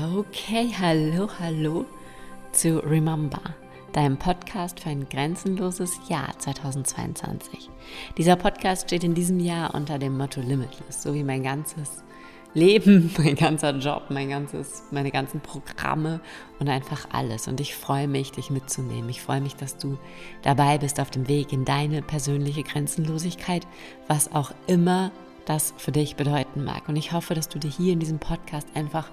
Okay, hallo, hallo zu Remember, deinem Podcast für ein grenzenloses Jahr 2022. Dieser Podcast steht in diesem Jahr unter dem Motto Limitless, so wie mein ganzes Leben, mein ganzer Job, mein ganzes, meine ganzen Programme und einfach alles. Und ich freue mich, dich mitzunehmen. Ich freue mich, dass du dabei bist auf dem Weg in deine persönliche Grenzenlosigkeit, was auch immer das für dich bedeuten mag. Und ich hoffe, dass du dir hier in diesem Podcast einfach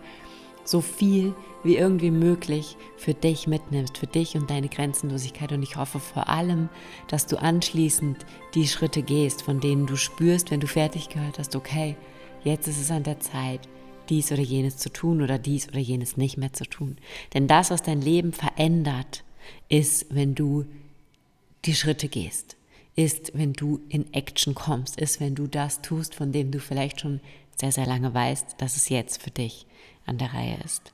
so viel wie irgendwie möglich für dich mitnimmst, für dich und deine Grenzenlosigkeit. Und ich hoffe vor allem, dass du anschließend die Schritte gehst, von denen du spürst, wenn du fertig gehört hast, okay, jetzt ist es an der Zeit, dies oder jenes zu tun oder dies oder jenes nicht mehr zu tun. Denn das, was dein Leben verändert, ist, wenn du die Schritte gehst, ist, wenn du in Action kommst, ist, wenn du das tust, von dem du vielleicht schon sehr, sehr lange weißt, dass es jetzt für dich an der Reihe ist.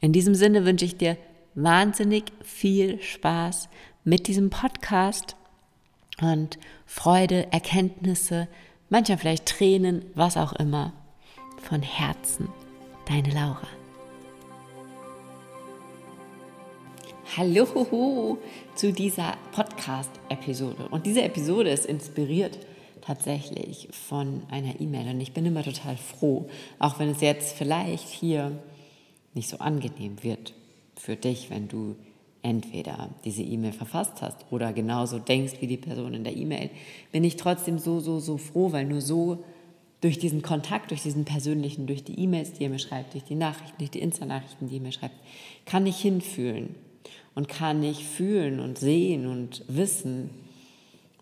In diesem Sinne wünsche ich dir wahnsinnig viel Spaß mit diesem Podcast und Freude, Erkenntnisse, manchmal vielleicht Tränen, was auch immer. Von Herzen, deine Laura. Hallo zu dieser Podcast-Episode. Und diese Episode ist inspiriert tatsächlich von einer E-Mail. Und ich bin immer total froh, auch wenn es jetzt vielleicht hier nicht so angenehm wird für dich, wenn du entweder diese E-Mail verfasst hast oder genauso denkst wie die Person in der E-Mail, bin ich trotzdem so, so, so froh, weil nur so durch diesen Kontakt, durch diesen persönlichen, durch die E-Mails, die ihr mir schreibt, durch die Nachrichten, durch die Insta-Nachrichten, die ihr mir schreibt, kann ich hinfühlen und kann ich fühlen und sehen und wissen,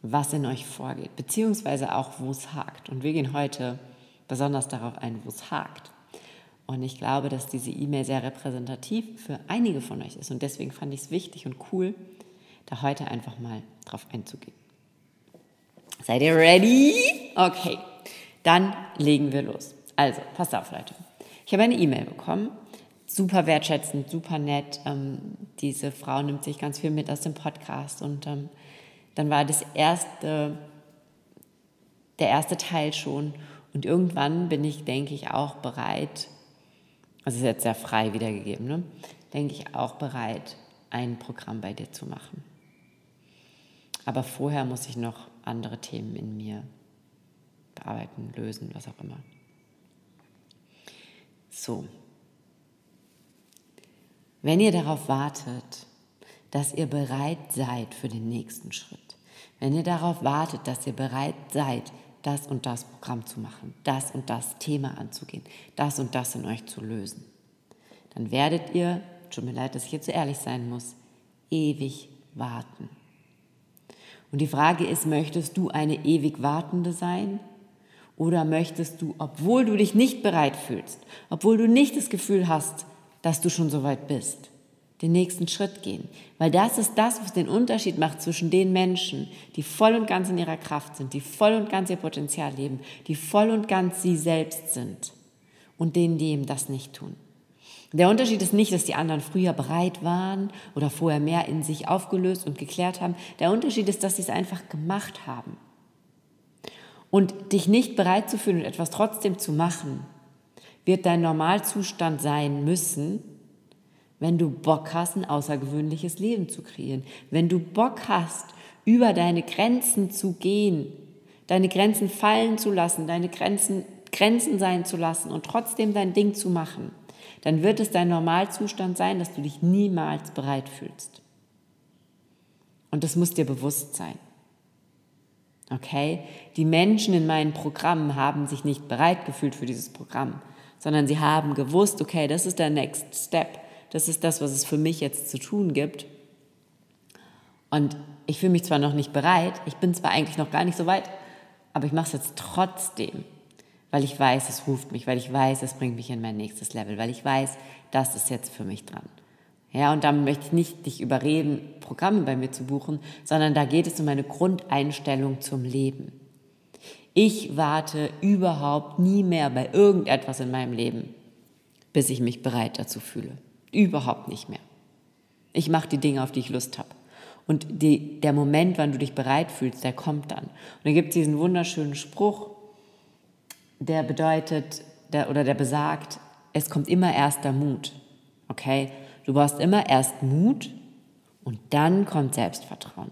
was in euch vorgeht, beziehungsweise auch, wo es hakt. Und wir gehen heute besonders darauf ein, wo es hakt. Und ich glaube, dass diese E-Mail sehr repräsentativ für einige von euch ist. Und deswegen fand ich es wichtig und cool, da heute einfach mal drauf einzugehen. Seid ihr ready? Okay, dann legen wir los. Also, passt auf, Leute. Ich habe eine E-Mail bekommen. Super wertschätzend, super nett. Ähm, diese Frau nimmt sich ganz viel mit aus dem Podcast und ähm, dann war das erste, der erste Teil schon. Und irgendwann bin ich, denke ich, auch bereit, also ist jetzt sehr frei wiedergegeben, ne? denke ich auch bereit, ein Programm bei dir zu machen. Aber vorher muss ich noch andere Themen in mir bearbeiten, lösen, was auch immer. So. Wenn ihr darauf wartet, dass ihr bereit seid für den nächsten Schritt, wenn ihr darauf wartet, dass ihr bereit seid, das und das Programm zu machen, das und das Thema anzugehen, das und das in euch zu lösen, dann werdet ihr, tut mir leid, dass ich jetzt so ehrlich sein muss, ewig warten. Und die Frage ist, möchtest du eine ewig Wartende sein? Oder möchtest du, obwohl du dich nicht bereit fühlst, obwohl du nicht das Gefühl hast, dass du schon so weit bist, den nächsten Schritt gehen. Weil das ist das, was den Unterschied macht zwischen den Menschen, die voll und ganz in ihrer Kraft sind, die voll und ganz ihr Potenzial leben, die voll und ganz sie selbst sind und denen, die eben das nicht tun. Der Unterschied ist nicht, dass die anderen früher bereit waren oder vorher mehr in sich aufgelöst und geklärt haben. Der Unterschied ist, dass sie es einfach gemacht haben. Und dich nicht bereit zu fühlen und etwas trotzdem zu machen, wird dein Normalzustand sein müssen, wenn du Bock hast, ein außergewöhnliches Leben zu kreieren, wenn du Bock hast, über deine Grenzen zu gehen, deine Grenzen fallen zu lassen, deine Grenzen Grenzen sein zu lassen und trotzdem dein Ding zu machen, dann wird es dein Normalzustand sein, dass du dich niemals bereit fühlst. Und das muss dir bewusst sein. Okay? Die Menschen in meinen Programmen haben sich nicht bereit gefühlt für dieses Programm, sondern sie haben gewusst, okay, das ist der Next Step das ist das, was es für mich jetzt zu tun gibt. Und ich fühle mich zwar noch nicht bereit, ich bin zwar eigentlich noch gar nicht so weit, aber ich mache es jetzt trotzdem, weil ich weiß, es ruft mich, weil ich weiß, es bringt mich in mein nächstes Level, weil ich weiß, das ist jetzt für mich dran. Ja, und damit möchte ich nicht dich überreden, Programme bei mir zu buchen, sondern da geht es um meine Grundeinstellung zum Leben. Ich warte überhaupt nie mehr bei irgendetwas in meinem Leben, bis ich mich bereit dazu fühle. Überhaupt nicht mehr. Ich mache die Dinge, auf die ich Lust habe. Und die, der Moment, wann du dich bereit fühlst, der kommt dann. Und dann gibt es diesen wunderschönen Spruch, der bedeutet, der, oder der besagt, es kommt immer erst der Mut, Okay? Du brauchst immer erst Mut und dann kommt Selbstvertrauen.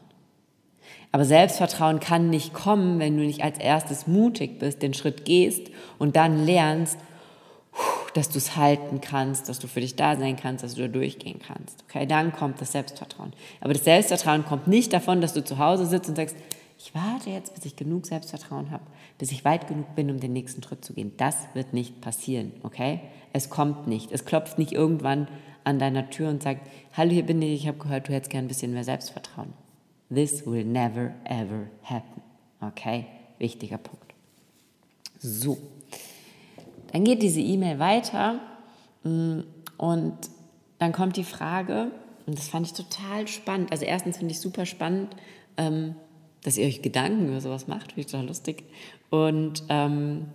Aber Selbstvertrauen kann nicht kommen, wenn du nicht als erstes mutig bist, den Schritt gehst und dann lernst, dass du es halten kannst, dass du für dich da sein kannst, dass du da durchgehen kannst. Okay, dann kommt das Selbstvertrauen. Aber das Selbstvertrauen kommt nicht davon, dass du zu Hause sitzt und sagst, ich warte jetzt, bis ich genug Selbstvertrauen habe, bis ich weit genug bin, um den nächsten Schritt zu gehen. Das wird nicht passieren, okay? Es kommt nicht. Es klopft nicht irgendwann an deiner Tür und sagt, hallo, hier bin ich, ich habe gehört, du hättest gern ein bisschen mehr Selbstvertrauen. This will never, ever happen. Okay? Wichtiger Punkt. So. Dann geht diese E-Mail weiter mm, und dann kommt die Frage, und das fand ich total spannend. Also erstens finde ich super spannend, ähm, dass ihr euch Gedanken über sowas macht, finde ich total lustig. Und ähm,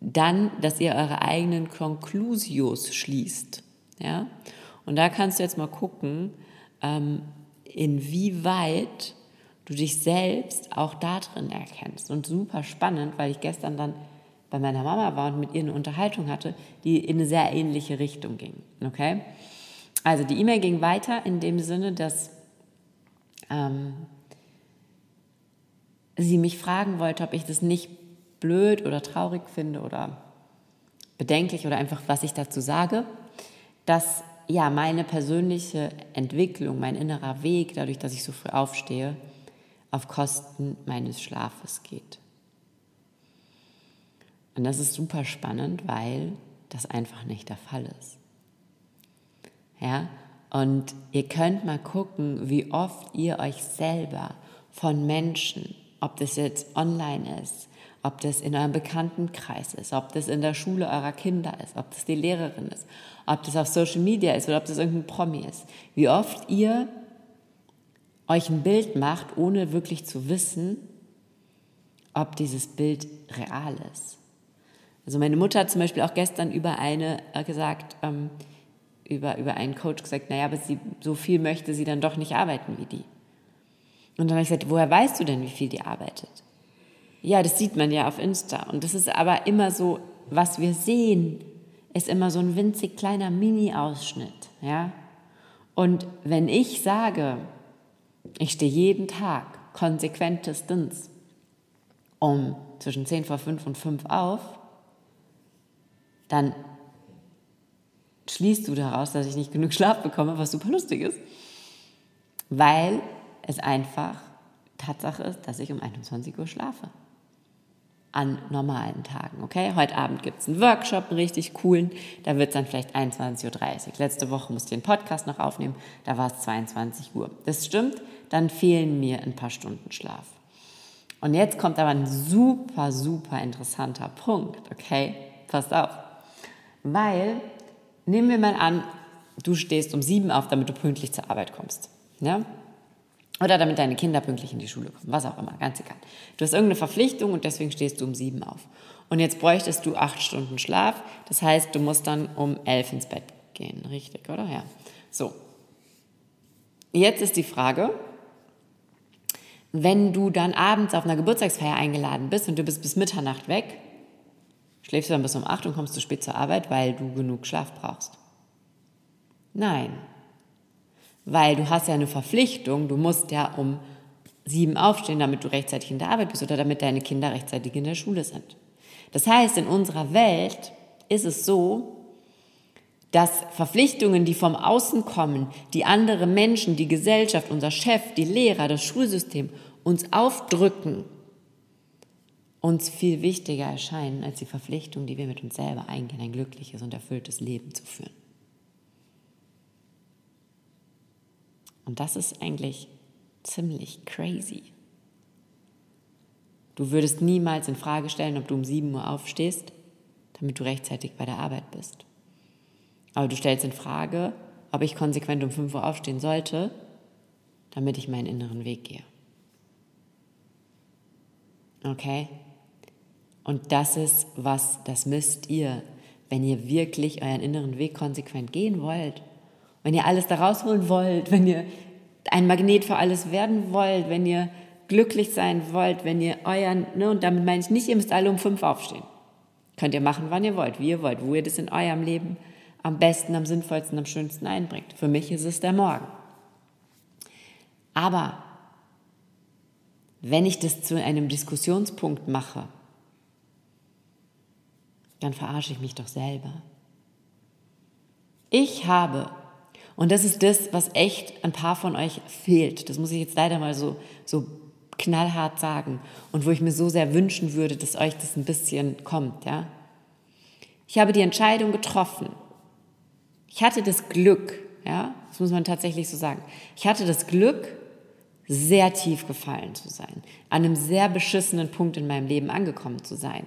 dann, dass ihr eure eigenen Conclusios schließt. Ja? Und da kannst du jetzt mal gucken, ähm, inwieweit du dich selbst auch da drin erkennst. Und super spannend, weil ich gestern dann bei meiner Mama war und mit ihr eine Unterhaltung hatte, die in eine sehr ähnliche Richtung ging. Okay? Also die E-Mail ging weiter in dem Sinne, dass ähm, sie mich fragen wollte, ob ich das nicht blöd oder traurig finde oder bedenklich oder einfach, was ich dazu sage, dass ja meine persönliche Entwicklung, mein innerer Weg, dadurch, dass ich so früh aufstehe, auf Kosten meines Schlafes geht. Und das ist super spannend, weil das einfach nicht der Fall ist. Ja, und ihr könnt mal gucken, wie oft ihr euch selber von Menschen, ob das jetzt online ist, ob das in eurem Bekanntenkreis ist, ob das in der Schule eurer Kinder ist, ob das die Lehrerin ist, ob das auf Social Media ist oder ob das irgendein Promi ist, wie oft ihr euch ein Bild macht, ohne wirklich zu wissen, ob dieses Bild real ist. Also meine Mutter hat zum Beispiel auch gestern über eine äh, gesagt, ähm, über, über einen Coach gesagt, naja, aber sie, so viel möchte sie dann doch nicht arbeiten wie die. Und dann habe ich gesagt, woher weißt du denn, wie viel die arbeitet? Ja, das sieht man ja auf Insta. Und das ist aber immer so, was wir sehen, ist immer so ein winzig kleiner Mini-Ausschnitt. Ja? Und wenn ich sage, ich stehe jeden Tag konsequentestens um zwischen 10 vor 5 und 5 auf, dann schließt du daraus, dass ich nicht genug Schlaf bekomme, was super lustig ist, weil es einfach Tatsache ist, dass ich um 21 Uhr schlafe. An normalen Tagen, okay? Heute Abend gibt es einen Workshop, einen richtig coolen. Da wird es dann vielleicht 21.30 Uhr. Letzte Woche musste ich den Podcast noch aufnehmen, da war es 22 Uhr. Das stimmt, dann fehlen mir ein paar Stunden Schlaf. Und jetzt kommt aber ein super, super interessanter Punkt, okay? Passt auf. Weil, nehmen wir mal an, du stehst um sieben auf, damit du pünktlich zur Arbeit kommst. Ja? Oder damit deine Kinder pünktlich in die Schule kommen, was auch immer, ganz egal. Du hast irgendeine Verpflichtung und deswegen stehst du um sieben auf. Und jetzt bräuchtest du acht Stunden Schlaf. Das heißt, du musst dann um elf ins Bett gehen, richtig, oder? Ja. So. Jetzt ist die Frage, wenn du dann abends auf einer Geburtstagsfeier eingeladen bist und du bist bis Mitternacht weg, Schläfst du dann bis um 8 und kommst zu spät zur Arbeit, weil du genug Schlaf brauchst? Nein. Weil du hast ja eine Verpflichtung, du musst ja um sieben aufstehen, damit du rechtzeitig in der Arbeit bist oder damit deine Kinder rechtzeitig in der Schule sind. Das heißt, in unserer Welt ist es so, dass Verpflichtungen, die vom Außen kommen, die andere Menschen, die Gesellschaft, unser Chef, die Lehrer, das Schulsystem uns aufdrücken, uns viel wichtiger erscheinen als die Verpflichtung, die wir mit uns selber eingehen, ein glückliches und erfülltes Leben zu führen. Und das ist eigentlich ziemlich crazy. Du würdest niemals in Frage stellen, ob du um 7 Uhr aufstehst, damit du rechtzeitig bei der Arbeit bist. Aber du stellst in Frage, ob ich konsequent um 5 Uhr aufstehen sollte, damit ich meinen inneren Weg gehe. Okay? Und das ist was, das müsst ihr, wenn ihr wirklich euren inneren Weg konsequent gehen wollt, wenn ihr alles da rausholen wollt, wenn ihr ein Magnet für alles werden wollt, wenn ihr glücklich sein wollt, wenn ihr euren, ne, und damit meine ich nicht, ihr müsst alle um fünf aufstehen. Könnt ihr machen, wann ihr wollt, wie ihr wollt, wo ihr das in eurem Leben am besten, am sinnvollsten, am schönsten einbringt. Für mich ist es der Morgen. Aber wenn ich das zu einem Diskussionspunkt mache, dann verarsche ich mich doch selber. Ich habe, und das ist das, was echt ein paar von euch fehlt, das muss ich jetzt leider mal so, so knallhart sagen und wo ich mir so sehr wünschen würde, dass euch das ein bisschen kommt, ja. Ich habe die Entscheidung getroffen. Ich hatte das Glück, ja, das muss man tatsächlich so sagen. Ich hatte das Glück, sehr tief gefallen zu sein, an einem sehr beschissenen Punkt in meinem Leben angekommen zu sein.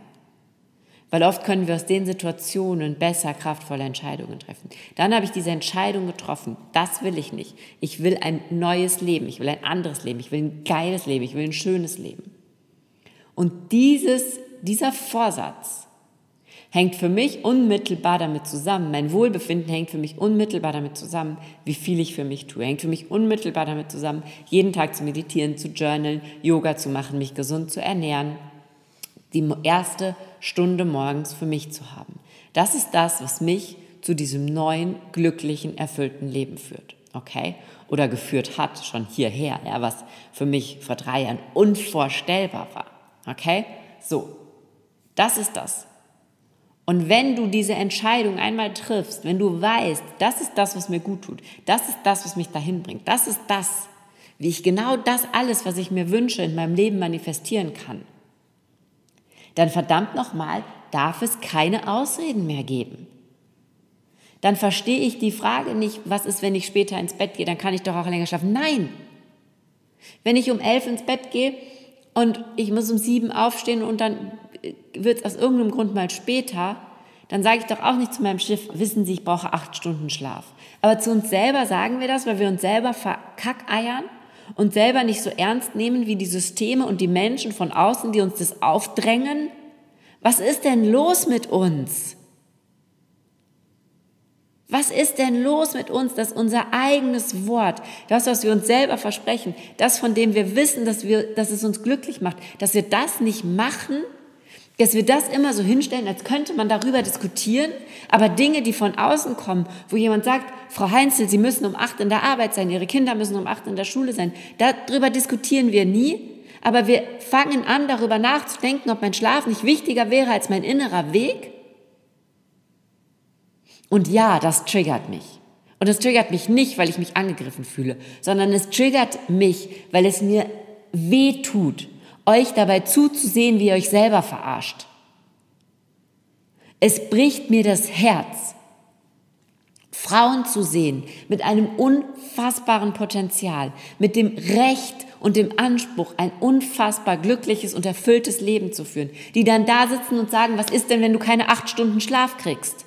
Weil oft können wir aus den Situationen besser kraftvolle Entscheidungen treffen. Dann habe ich diese Entscheidung getroffen. Das will ich nicht. Ich will ein neues Leben. Ich will ein anderes Leben. Ich will ein geiles Leben. Ich will ein schönes Leben. Und dieses, dieser Vorsatz hängt für mich unmittelbar damit zusammen. Mein Wohlbefinden hängt für mich unmittelbar damit zusammen, wie viel ich für mich tue. Hängt für mich unmittelbar damit zusammen, jeden Tag zu meditieren, zu journalen, Yoga zu machen, mich gesund zu ernähren, die erste Stunde morgens für mich zu haben. Das ist das, was mich zu diesem neuen, glücklichen, erfüllten Leben führt. Okay? Oder geführt hat, schon hierher, ja, was für mich vor drei Jahren unvorstellbar war. Okay? So. Das ist das. Und wenn du diese Entscheidung einmal triffst, wenn du weißt, das ist das, was mir gut tut, das ist das, was mich dahin bringt, das ist das, wie ich genau das alles, was ich mir wünsche, in meinem Leben manifestieren kann, dann verdammt nochmal, darf es keine Ausreden mehr geben. Dann verstehe ich die Frage nicht, was ist, wenn ich später ins Bett gehe, dann kann ich doch auch länger schlafen. Nein! Wenn ich um elf ins Bett gehe und ich muss um sieben aufstehen und dann wird es aus irgendeinem Grund mal später, dann sage ich doch auch nicht zu meinem Schiff, wissen Sie, ich brauche acht Stunden Schlaf. Aber zu uns selber sagen wir das, weil wir uns selber verkackeiern und selber nicht so ernst nehmen wie die Systeme und die Menschen von außen, die uns das aufdrängen? Was ist denn los mit uns? Was ist denn los mit uns, dass unser eigenes Wort, das, was wir uns selber versprechen, das, von dem wir wissen, dass, wir, dass es uns glücklich macht, dass wir das nicht machen dass wir das immer so hinstellen, als könnte man darüber diskutieren, aber Dinge, die von außen kommen, wo jemand sagt, Frau Heinzel, Sie müssen um acht in der Arbeit sein, Ihre Kinder müssen um acht in der Schule sein, darüber diskutieren wir nie, aber wir fangen an, darüber nachzudenken, ob mein Schlaf nicht wichtiger wäre als mein innerer Weg. Und ja, das triggert mich. Und es triggert mich nicht, weil ich mich angegriffen fühle, sondern es triggert mich, weil es mir weh tut, euch dabei zuzusehen, wie ihr euch selber verarscht. Es bricht mir das Herz, Frauen zu sehen mit einem unfassbaren Potenzial, mit dem Recht und dem Anspruch, ein unfassbar glückliches und erfülltes Leben zu führen, die dann da sitzen und sagen, was ist denn, wenn du keine acht Stunden Schlaf kriegst?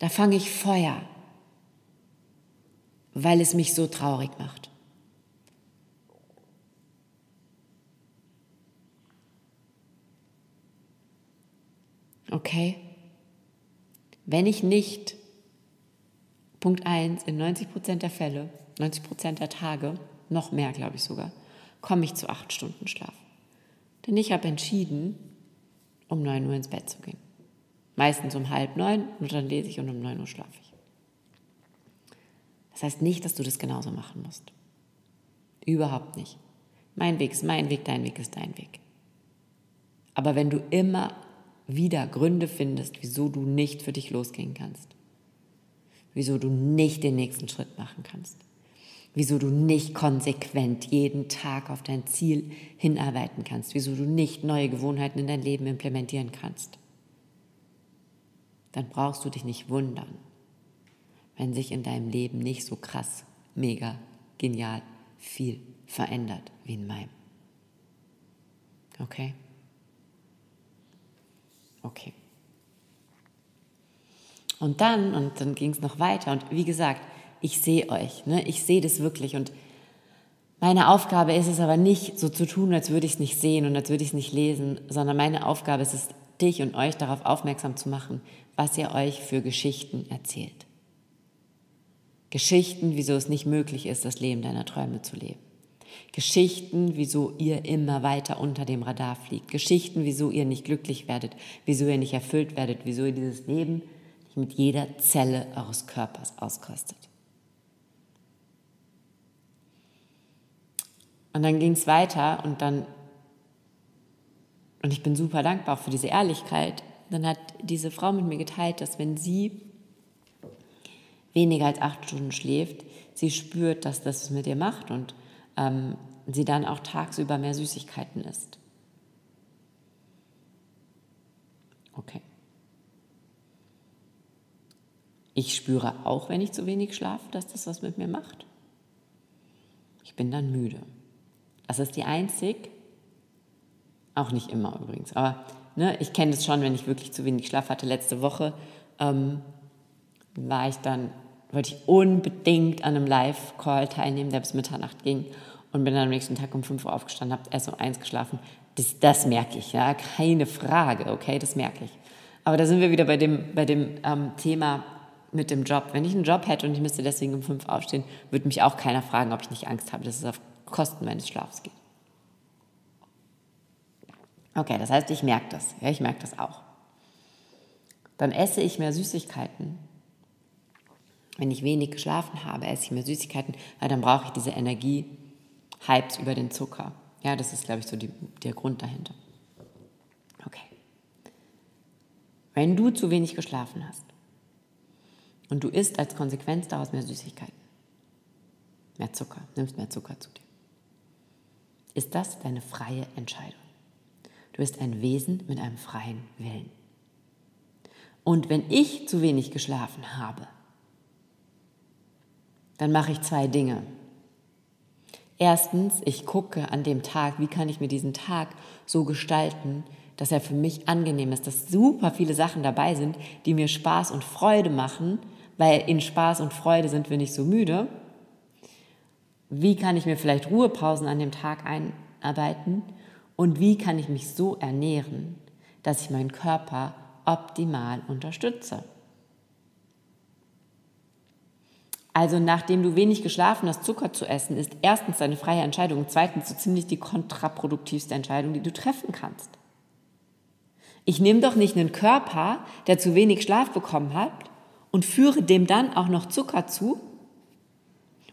Da fange ich Feuer weil es mich so traurig macht. Okay? Wenn ich nicht, Punkt 1, in 90 Prozent der Fälle, 90 Prozent der Tage, noch mehr glaube ich sogar, komme ich zu acht Stunden Schlaf. Denn ich habe entschieden, um 9 Uhr ins Bett zu gehen. Meistens um halb neun und dann lese ich und um 9 Uhr schlafe ich. Das heißt nicht, dass du das genauso machen musst. Überhaupt nicht. Mein Weg ist mein Weg, dein Weg ist dein Weg. Aber wenn du immer wieder Gründe findest, wieso du nicht für dich losgehen kannst, wieso du nicht den nächsten Schritt machen kannst, wieso du nicht konsequent jeden Tag auf dein Ziel hinarbeiten kannst, wieso du nicht neue Gewohnheiten in dein Leben implementieren kannst, dann brauchst du dich nicht wundern, wenn sich in deinem Leben nicht so krass, mega, genial viel verändert wie in meinem. Okay? Okay. Und dann, und dann ging es noch weiter. Und wie gesagt, ich sehe euch, ne? ich sehe das wirklich. Und meine Aufgabe ist es aber nicht, so zu tun, als würde ich es nicht sehen und als würde ich es nicht lesen, sondern meine Aufgabe ist es, dich und euch darauf aufmerksam zu machen, was ihr euch für Geschichten erzählt. Geschichten, wieso es nicht möglich ist, das Leben deiner Träume zu leben. Geschichten, wieso ihr immer weiter unter dem Radar fliegt. Geschichten, wieso ihr nicht glücklich werdet, wieso ihr nicht erfüllt werdet, wieso ihr dieses Leben nicht mit jeder Zelle eures Körpers auskostet. Und dann ging es weiter und dann, und ich bin super dankbar für diese Ehrlichkeit, dann hat diese Frau mit mir geteilt, dass wenn sie weniger als acht Stunden schläft, sie spürt, dass das was mit ihr macht und ähm, sie dann auch tagsüber mehr Süßigkeiten isst. Okay. Ich spüre auch, wenn ich zu wenig schlafe, dass das was mit mir macht. Ich bin dann müde. Das ist die einzig, auch nicht immer übrigens, aber ne, ich kenne das schon, wenn ich wirklich zu wenig Schlaf hatte. Letzte Woche ähm, war ich dann, wollte ich unbedingt an einem Live-Call teilnehmen, der bis Mitternacht ging und bin dann am nächsten Tag um 5 Uhr aufgestanden, habe erst um 1 geschlafen. Das, das merke ich, ja, keine Frage, okay, das merke ich. Aber da sind wir wieder bei dem, bei dem ähm, Thema mit dem Job. Wenn ich einen Job hätte und ich müsste deswegen um 5 aufstehen, würde mich auch keiner fragen, ob ich nicht Angst habe, dass es auf Kosten meines Schlafs geht. Okay, das heißt, ich merke das. Ja, ich merke das auch. Dann esse ich mehr Süßigkeiten. Wenn ich wenig geschlafen habe, esse ich mehr Süßigkeiten, weil dann brauche ich diese Energie, Hypes über den Zucker. Ja, das ist, glaube ich, so die, der Grund dahinter. Okay. Wenn du zu wenig geschlafen hast und du isst als Konsequenz daraus mehr Süßigkeiten, mehr Zucker, nimmst mehr Zucker zu dir, ist das deine freie Entscheidung. Du bist ein Wesen mit einem freien Willen. Und wenn ich zu wenig geschlafen habe, dann mache ich zwei Dinge. Erstens, ich gucke an dem Tag, wie kann ich mir diesen Tag so gestalten, dass er für mich angenehm ist, dass super viele Sachen dabei sind, die mir Spaß und Freude machen, weil in Spaß und Freude sind wir nicht so müde. Wie kann ich mir vielleicht Ruhepausen an dem Tag einarbeiten und wie kann ich mich so ernähren, dass ich meinen Körper optimal unterstütze. Also nachdem du wenig geschlafen hast, Zucker zu essen, ist erstens deine freie Entscheidung zweitens so ziemlich die kontraproduktivste Entscheidung, die du treffen kannst. Ich nehme doch nicht einen Körper, der zu wenig Schlaf bekommen hat und führe dem dann auch noch Zucker zu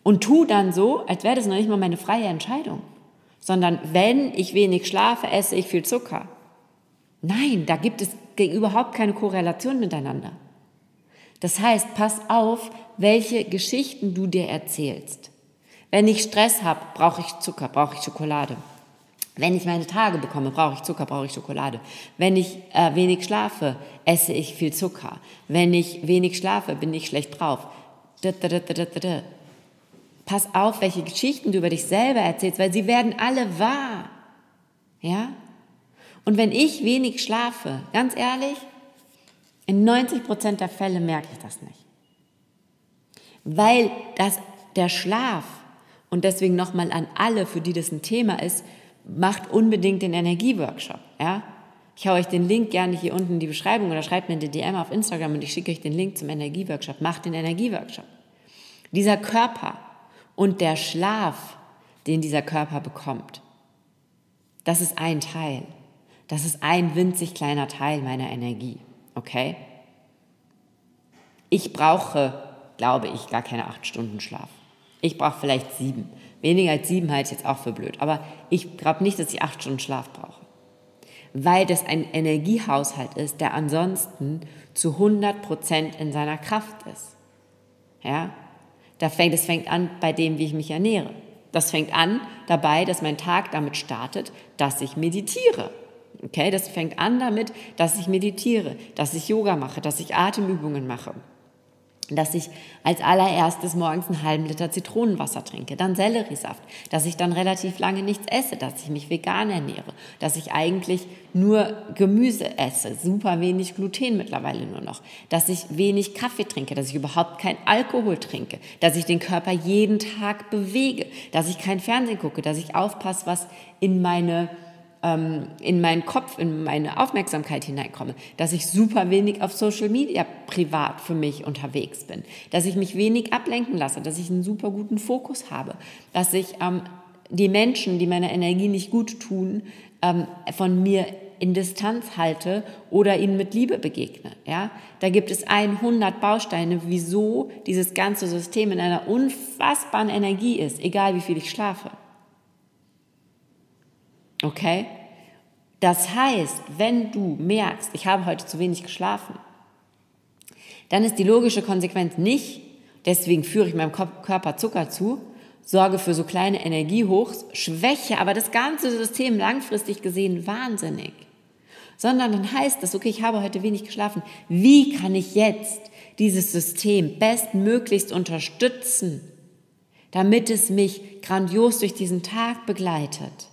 und tu dann so, als wäre das noch nicht mal meine freie Entscheidung sondern wenn ich wenig schlafe, esse ich viel Zucker. Nein, da gibt es überhaupt keine Korrelation miteinander. Das heißt, pass auf, welche Geschichten du dir erzählst. Wenn ich Stress habe, brauche ich Zucker, brauche ich Schokolade. Wenn ich meine Tage bekomme, brauche ich Zucker, brauche ich Schokolade. Wenn ich äh, wenig schlafe, esse ich viel Zucker. Wenn ich wenig schlafe, bin ich schlecht drauf. Pass auf, welche Geschichten du über dich selber erzählst, weil sie werden alle wahr. Ja? Und wenn ich wenig schlafe, ganz ehrlich, in 90 Prozent der Fälle merke ich das nicht. Weil das, der Schlaf, und deswegen nochmal an alle, für die das ein Thema ist, macht unbedingt den Energieworkshop. Ja? Ich haue euch den Link gerne hier unten in die Beschreibung oder schreibt mir eine DM auf Instagram und ich schicke euch den Link zum Energieworkshop. Macht den Energieworkshop. Dieser Körper, und der Schlaf, den dieser Körper bekommt. Das ist ein Teil. Das ist ein winzig kleiner Teil meiner Energie. Okay? Ich brauche, glaube ich, gar keine acht Stunden Schlaf. Ich brauche vielleicht sieben. Weniger als sieben halte ich jetzt auch für blöd. Aber ich glaube nicht, dass ich acht Stunden Schlaf brauche. Weil das ein Energiehaushalt ist, der ansonsten zu 100 Prozent in seiner Kraft ist. Ja? Da fängt, es fängt an bei dem, wie ich mich ernähre. Das fängt an dabei, dass mein Tag damit startet, dass ich meditiere. Okay, das fängt an damit, dass ich meditiere, dass ich Yoga mache, dass ich Atemübungen mache, dass ich als allererstes morgens einen halben Liter Zitronenwasser trinke, dann Selleriesaft, dass ich dann relativ lange nichts esse, dass ich mich vegan ernähre, dass ich eigentlich nur Gemüse esse, super wenig Gluten mittlerweile nur noch, dass ich wenig Kaffee trinke, dass ich überhaupt kein Alkohol trinke, dass ich den Körper jeden Tag bewege, dass ich kein Fernsehen gucke, dass ich aufpasse, was in meine ähm, in meinen Kopf, in meine Aufmerksamkeit hineinkomme, dass ich super wenig auf Social Media privat für mich unterwegs bin, dass ich mich wenig ablenken lasse, dass ich einen super guten Fokus habe, dass ich ähm, die Menschen, die meiner Energie nicht gut tun, ähm, von mir in Distanz halte oder ihnen mit Liebe begegne. Ja? Da gibt es 100 Bausteine, wieso dieses ganze System in einer unfassbaren Energie ist, egal wie viel ich schlafe. Okay? Das heißt, wenn du merkst, ich habe heute zu wenig geschlafen, dann ist die logische Konsequenz nicht, deswegen führe ich meinem Körper Zucker zu, sorge für so kleine Energiehochs, schwäche aber das ganze System langfristig gesehen wahnsinnig. Sondern dann heißt das, okay, ich habe heute wenig geschlafen. Wie kann ich jetzt dieses System bestmöglichst unterstützen, damit es mich grandios durch diesen Tag begleitet?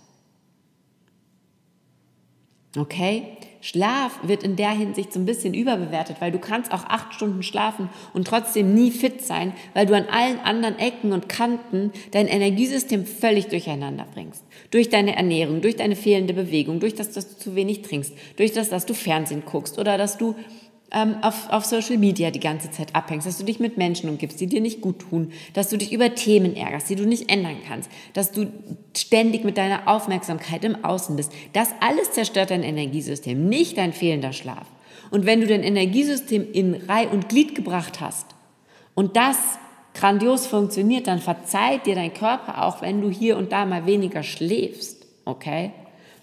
Okay? Schlaf wird in der Hinsicht so ein bisschen überbewertet, weil du kannst auch acht Stunden schlafen und trotzdem nie fit sein, weil du an allen anderen Ecken und Kanten dein Energiesystem völlig durcheinander bringst. Durch deine Ernährung, durch deine fehlende Bewegung, durch das, dass du zu wenig trinkst, durch das, dass du Fernsehen guckst oder dass du ähm, auf, auf Social Media die ganze Zeit abhängst, dass du dich mit Menschen umgibst, die dir nicht gut tun, dass du dich über Themen ärgerst, die du nicht ändern kannst, dass du ständig mit deiner Aufmerksamkeit im Außen bist. Das alles zerstört dein Energiesystem, nicht dein fehlender Schlaf. Und wenn du dein Energiesystem in Reih und Glied gebracht hast und das grandios funktioniert, dann verzeiht dir dein Körper auch, wenn du hier und da mal weniger schläfst. Okay?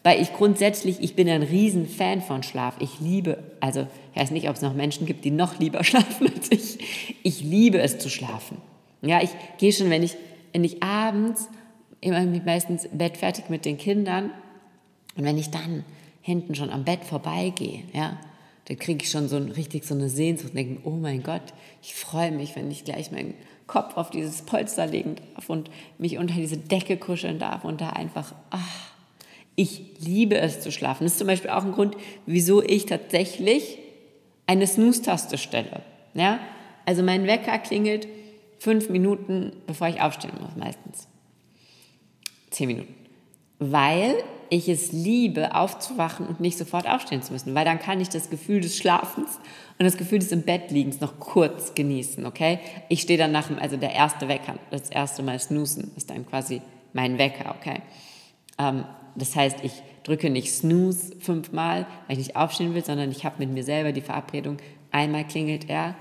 Weil ich grundsätzlich, ich bin ein Riesenfan von Schlaf. Ich liebe, also ich weiß nicht, ob es noch Menschen gibt, die noch lieber schlafen als ich. Ich liebe es zu schlafen. Ja, ich gehe schon, wenn ich, wenn ich abends, immer meistens Bett fertig mit den Kindern und wenn ich dann hinten schon am Bett vorbeigehe, ja, dann kriege ich schon so ein, richtig so eine Sehnsucht und denke, oh mein Gott, ich freue mich, wenn ich gleich meinen Kopf auf dieses Polster legen darf und mich unter diese Decke kuscheln darf und da einfach, ach, ich liebe es zu schlafen. Das ist zum Beispiel auch ein Grund, wieso ich tatsächlich eine Snooze-Taste stelle. Ja? Also mein Wecker klingelt fünf Minuten, bevor ich aufstehen muss, meistens. Zehn Minuten. Weil ich es liebe, aufzuwachen und nicht sofort aufstehen zu müssen, weil dann kann ich das Gefühl des Schlafens und das Gefühl des im Bett liegens noch kurz genießen, okay? Ich stehe dann nach dem, also der erste Wecker, das erste Mal snoosen ist dann quasi mein Wecker, okay? Ähm, das heißt, ich drücke nicht Snooze fünfmal, weil ich nicht aufstehen will, sondern ich habe mit mir selber die Verabredung, einmal klingelt er,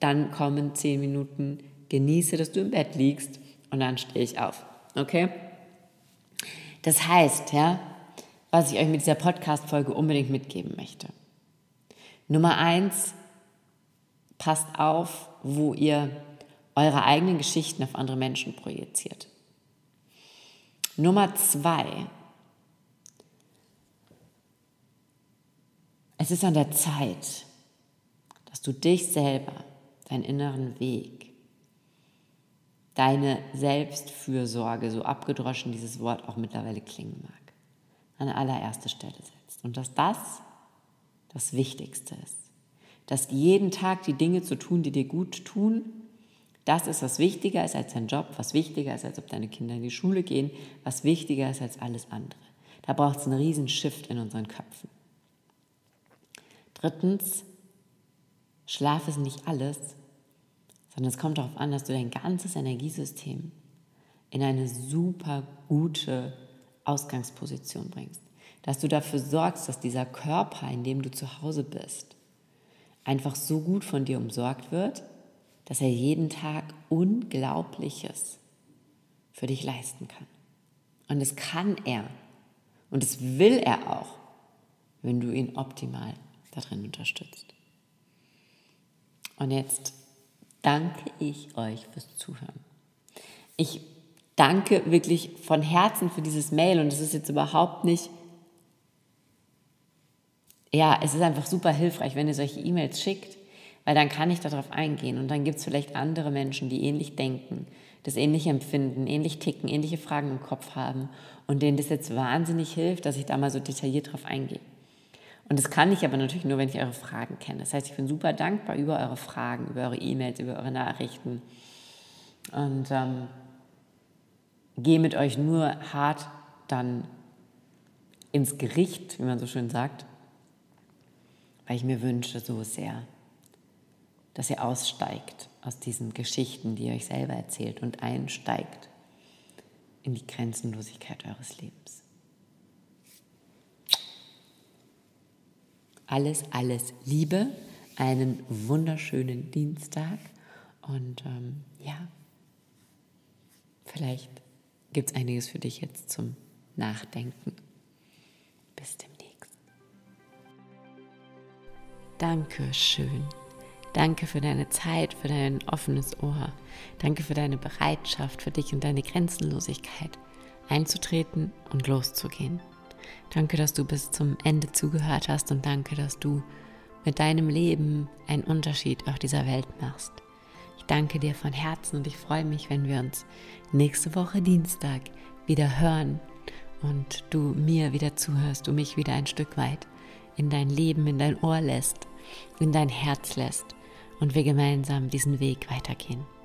dann kommen zehn Minuten, genieße, dass du im Bett liegst und dann stehe ich auf. Okay? Das heißt, ja, was ich euch mit dieser Podcast-Folge unbedingt mitgeben möchte. Nummer eins, passt auf, wo ihr eure eigenen Geschichten auf andere Menschen projiziert. Nummer zwei, Es ist an der Zeit, dass du dich selber, deinen inneren Weg, deine Selbstfürsorge, so abgedroschen dieses Wort auch mittlerweile klingen mag, an allererste Stelle setzt. Und dass das das Wichtigste ist. Dass jeden Tag die Dinge zu tun, die dir gut tun, das ist, was wichtiger ist als dein Job, was wichtiger ist, als ob deine Kinder in die Schule gehen, was wichtiger ist als alles andere. Da braucht es einen riesen Shift in unseren Köpfen. Drittens, Schlaf ist nicht alles, sondern es kommt darauf an, dass du dein ganzes Energiesystem in eine super gute Ausgangsposition bringst. Dass du dafür sorgst, dass dieser Körper, in dem du zu Hause bist, einfach so gut von dir umsorgt wird, dass er jeden Tag Unglaubliches für dich leisten kann. Und das kann er. Und das will er auch, wenn du ihn optimal darin unterstützt. Und jetzt danke ich euch fürs Zuhören. Ich danke wirklich von Herzen für dieses Mail und es ist jetzt überhaupt nicht, ja, es ist einfach super hilfreich, wenn ihr solche E-Mails schickt, weil dann kann ich darauf eingehen und dann gibt es vielleicht andere Menschen, die ähnlich denken, das ähnlich empfinden, ähnlich ticken, ähnliche Fragen im Kopf haben und denen das jetzt wahnsinnig hilft, dass ich da mal so detailliert drauf eingehe. Und das kann ich aber natürlich nur, wenn ich eure Fragen kenne. Das heißt, ich bin super dankbar über eure Fragen, über eure E-Mails, über eure Nachrichten. Und ähm, gehe mit euch nur hart dann ins Gericht, wie man so schön sagt, weil ich mir wünsche so sehr, dass ihr aussteigt aus diesen Geschichten, die ihr euch selber erzählt und einsteigt in die Grenzenlosigkeit eures Lebens. Alles, alles Liebe, einen wunderschönen Dienstag und ähm, ja, vielleicht gibt es einiges für dich jetzt zum Nachdenken. Bis demnächst. Danke schön. Danke für deine Zeit, für dein offenes Ohr. Danke für deine Bereitschaft, für dich und deine Grenzenlosigkeit einzutreten und loszugehen. Danke, dass du bis zum Ende zugehört hast und danke, dass du mit deinem Leben einen Unterschied auf dieser Welt machst. Ich danke dir von Herzen und ich freue mich, wenn wir uns nächste Woche Dienstag wieder hören und du mir wieder zuhörst, du mich wieder ein Stück weit in dein Leben, in dein Ohr lässt, in dein Herz lässt und wir gemeinsam diesen Weg weitergehen.